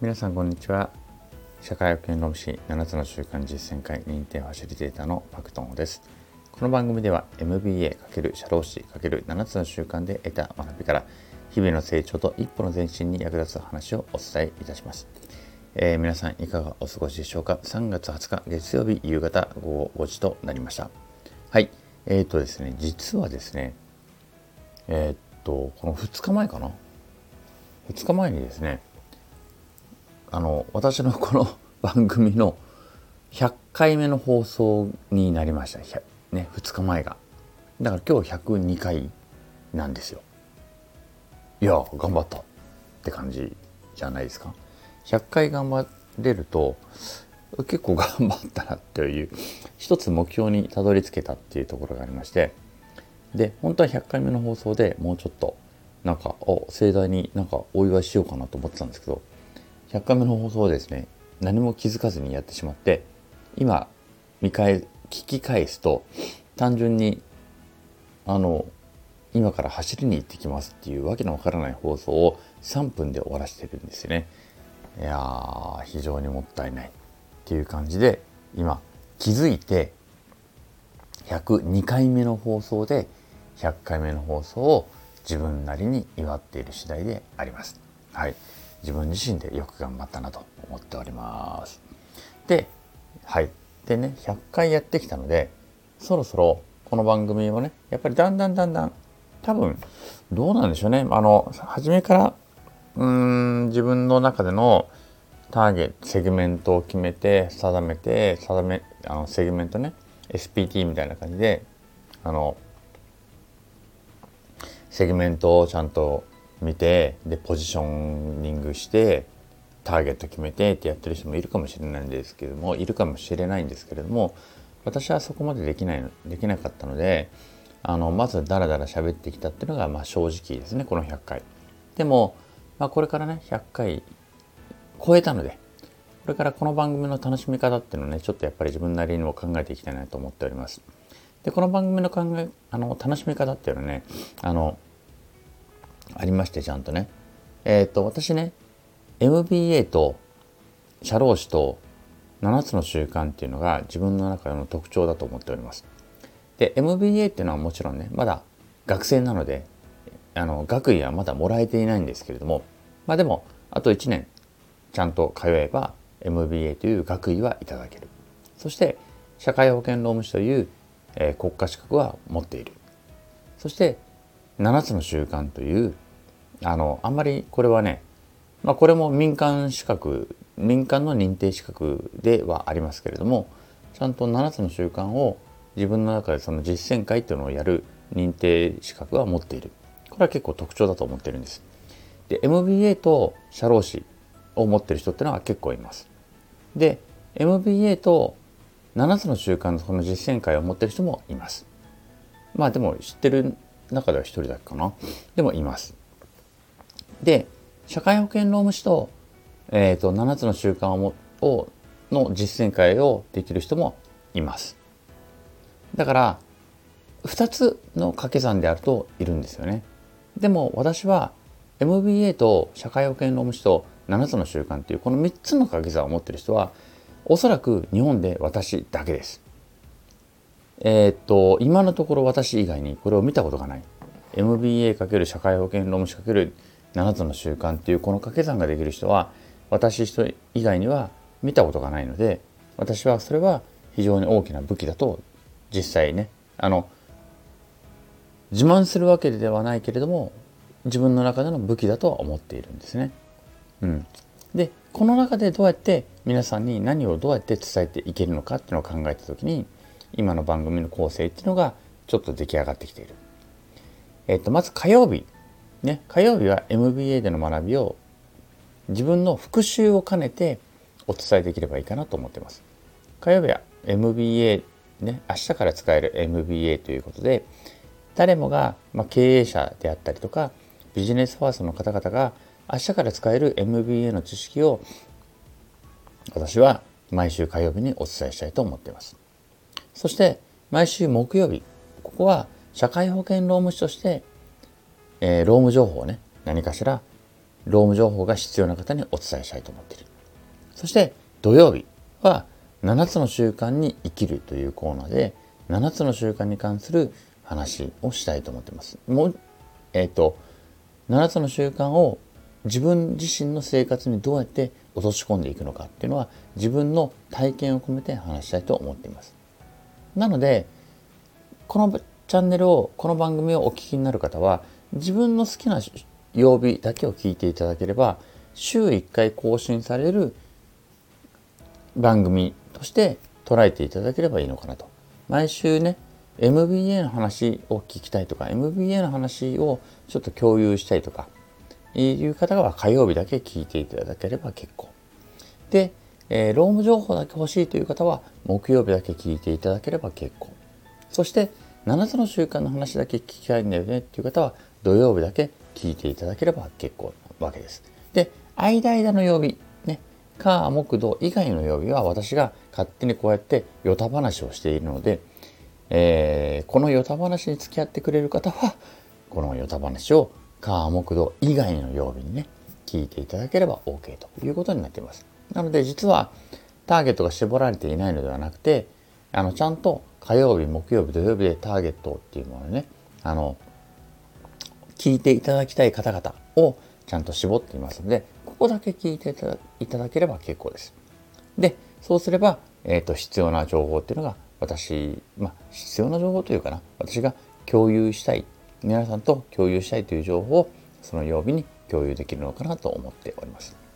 皆さんこんにちは。社会保険労務士7つの習慣実践会認定ファシリテーターのパクトンです。この番組では MBA× 社労士 ×7 つの習慣で得た学びから日々の成長と一歩の前進に役立つ話をお伝えいたします、えー、皆さんいかがお過ごしでしょうか？3月20日月曜日夕方午後5時となりました。はい。えーとですね実はですねえー、っとこの2日前かな？2日前にですねあの私のこの 番組の100回目の放送になりました、ね、2日前が。だから今日102回なんですよ。いや頑張った。って感じじゃないですか。100回頑張れると結構頑張ったなっていう一つ目標にたどり着けたっていうところがありまして。で本当は100回目の放送でもうちょっとなんかお盛大になんかお祝いしようかなと思ってたんですけど100回目の放送をですね何も気づかずにやってしまって今見返聞き返すと単純にあの今から走りに行ってきますっていうわけのわからない放送を3分で終わらせてるんですよね。いやー非常にもったいないっていう感じで今気づいて102回目の放送で100回目の放送を自分なりに祝っている次第であります。はい。自分自身でよく頑張ったなと思っております。で、はい。でね、100回やってきたので、そろそろこの番組もね、やっぱりだんだんだんだん、多分、どうなんでしょうね。あの、初めから、うーん、自分の中でのターゲット、セグメントを決めて、定めて、定め、あの、セグメントね、SPT みたいな感じで、あの、セグメントをちゃんと見てでポジショニングしてターゲット決めてってやってる人もいるかもしれないんですけどもいるかもしれないんですけれども私はそこまでできないできなかったのであのまずダラダラ喋ってきたっていうのがまあ正直ですねこの100回。でも、まあ、これからね100回超えたのでこれからこの番組の楽しみ方っていうのをねちょっとやっぱり自分なりにも考えていきたいなと思っております。でこの番組の考えあの楽しみ方っていうのはねあのありましてちゃんとね。えっ、ー、と私ね MBA と社労士と7つの習慣っていうのが自分の中の特徴だと思っております。で MBA っていうのはもちろんねまだ学生なのであの学位はまだもらえていないんですけれどもまあでもあと1年ちゃんと通えば MBA という学位はいただける。そして社会保険労務士という、えー、国家資格は持っている。そして7つの習慣というあのあんまりこれはね、まあ、これも民間資格民間の認定資格ではありますけれどもちゃんと7つの習慣を自分の中でその実践会っていうのをやる認定資格は持っている。これは結構特徴だと思ってるんです。で MBA と社労士を持ってる人ってのは結構います。で MBA と7つの習慣のこの実践会を持ってる人もいます。まあでも知ってる中では1人だけかな。でもいます。で社会保険労務士と,、えーと、7つの習慣をの実践会をできる人もいます。だから2つの掛け算であるといるんですよね。でも私は MBA と社会保険労務士と7つの習慣っていうこの3つの掛け算を持ってる人はおそらく日本で私だけです。えー、っと今のところ私以外にこれを見たことがない MBA× 社会保険労務士 ×7 つの習慣っていうこの掛け算ができる人は私人以外には見たことがないので私はそれは非常に大きな武器だと実際ねあの自慢するわけではないけれども自分の中での武器だとは思っているんですね。うん、でこの中でどうやって皆さんに何をどうやって伝えていけるのかっていうのを考えた時に今の番組の構成っていうのがちょっと出来上がってきている。えっと、まず火曜日。ね、火曜日は MBA での学びを自分の復習を兼ねてお伝えできればいいかなと思ってます。火曜日は MBA、ね、明日から使える MBA ということで、誰もが、まあ、経営者であったりとか、ビジネスファーストの方々が明日から使える MBA の知識を私は毎週火曜日にお伝えしたいと思っています。そして毎週木曜日ここは社会保険労務士として、えー、労務情報をね何かしら労務情報が必要な方にお伝えしたいと思っているそして土曜日は7つの習慣に生きるというコーナーで7つの習慣に関する話をしたいと思っています。もうえっ、ー、と7つの習慣を自分自身の生活にどうやって落とし込んでいくのかっていうのは自分の体験を込めて話したいと思っています。なのでこのチャンネルをこの番組をお聞きになる方は自分の好きな曜日だけを聞いていただければ週1回更新される番組として捉えていただければいいのかなと。毎週ね MBA の話を聞きたいとか MBA の話をちょっと共有したいとかいう方は火曜日だけ聞いていただければ結構。で、えー、労務情報だけ欲しいという方は木曜日だけ聞いていただければ結構。そして7つの習慣の話だけ聞きたいんだよねっていう方は土曜日だけ聞いていただければ結構なわけです。で、間間の曜日、ね、火、木、土以外の曜日は私が勝手にこうやってヨタ話をしているので、えー、このヨタ話に付き合ってくれる方はこのヨタ話を火木土以外の曜日にね聞いていただければ OK ということになっていますなので実はターゲットが絞られていないのではなくてあのちゃんと火曜日木曜日土曜日でターゲットっていうものをねあの聞いていただきたい方々をちゃんと絞っていますのでここだけ聞いていただければ結構ですでそうすれば、えーと必要な情報っていうのが私、まあ、必要な情報というかな私が共有したい皆さんと共有したいという情報をその曜日に共有できるのかなと思っております。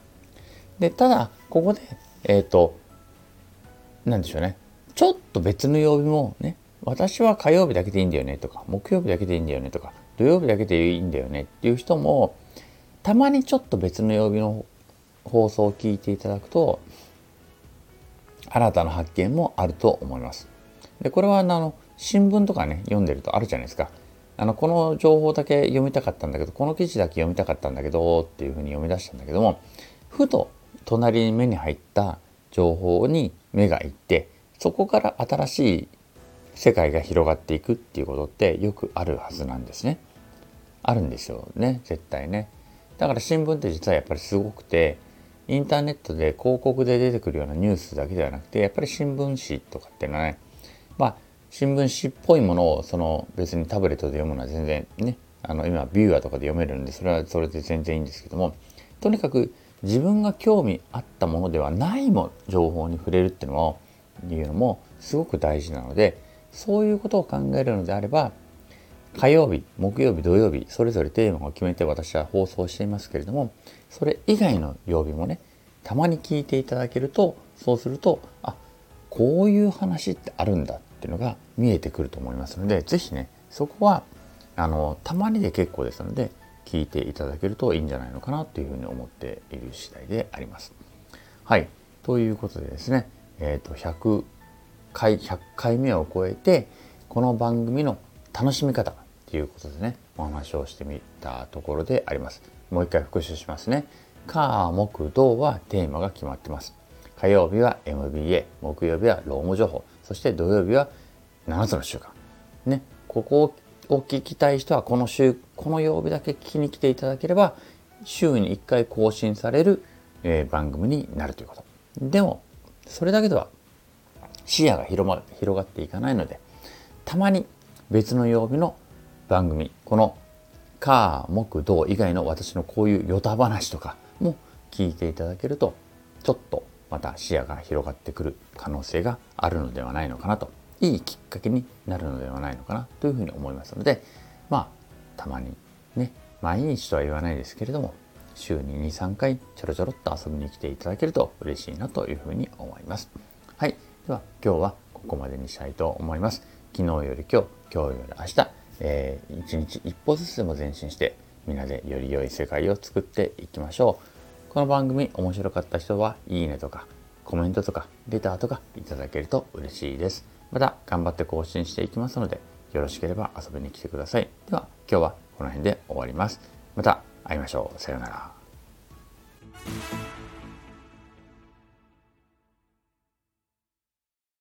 でただここでえっ、ー、と何でしょうねちょっと別の曜日もね私は火曜日だけでいいんだよねとか木曜日だけでいいんだよねとか土曜日だけでいいんだよねっていう人もたまにちょっと別の曜日の放送を聞いていただくと新たな発見もあると思います。でこれはあの新聞とかね読んでるとあるじゃないですか。あのこの情報だけ読みたかったんだけどこの記事だけ読みたかったんだけどっていうふうに読み出したんだけどもふと隣に目に入った情報に目がいってそこから新しい世界が広がっていくっていうことってよくあるはずなんですね。あるんですよね絶対ね。だから新聞って実はやっぱりすごくてインターネットで広告で出てくるようなニュースだけではなくてやっぱり新聞紙とかっていうのはねまあ新聞紙っぽいものをその別にタブレットで読むのは全然ねあの今ビューアーとかで読めるんでそれはそれで全然いいんですけどもとにかく自分が興味あったものではないも情報に触れるっていうのもいうのもすごく大事なのでそういうことを考えるのであれば火曜日木曜日土曜日それぞれテーマを決めて私は放送していますけれどもそれ以外の曜日もねたまに聞いていただけるとそうするとあこういう話ってあるんだっていうのが見えてくると思いますので是非ねそこはあのたまにで結構ですので聞いていただけるといいんじゃないのかなというふうに思っている次第であります。はいということでですね、えーと、100回100回目を超えてこの番組の楽しみ方ということでねお話をしてみたところであります。もう一回復習しますね。火、木、土はテーマが決まってます。火曜日は MBA、木曜日は労務情報、そして土曜日は7つの習慣。ね、ここを聞きたい人はこの週、この曜日だけ聞きに来ていただければ、週に1回更新される、えー、番組になるということ。でも、それだけでは視野が広,、ま、広がっていかないので、たまに別の曜日の番組、この火、木、土以外の私のこういうヨタ話とかも聞いていただけると、ちょっとまた視野が広がってくる可能性があるのではないのかなといいきっかけになるのではないのかなというふうに思いますのでまあたまにね毎日とは言わないですけれども週に23回ちょろちょろっと遊びに来ていただけると嬉しいなというふうに思います。はい。では今日はここまでにしたいと思います。昨日より今日、今日より明日、えー、一日一歩ずつでも前進してみんなでより良い世界を作っていきましょう。この番組面白かった人はいいねとかコメントとかレターとかいただけると嬉しいです。また頑張って更新していきますのでよろしければ遊びに来てください。では今日はこの辺で終わります。また会いましょう。さようなら。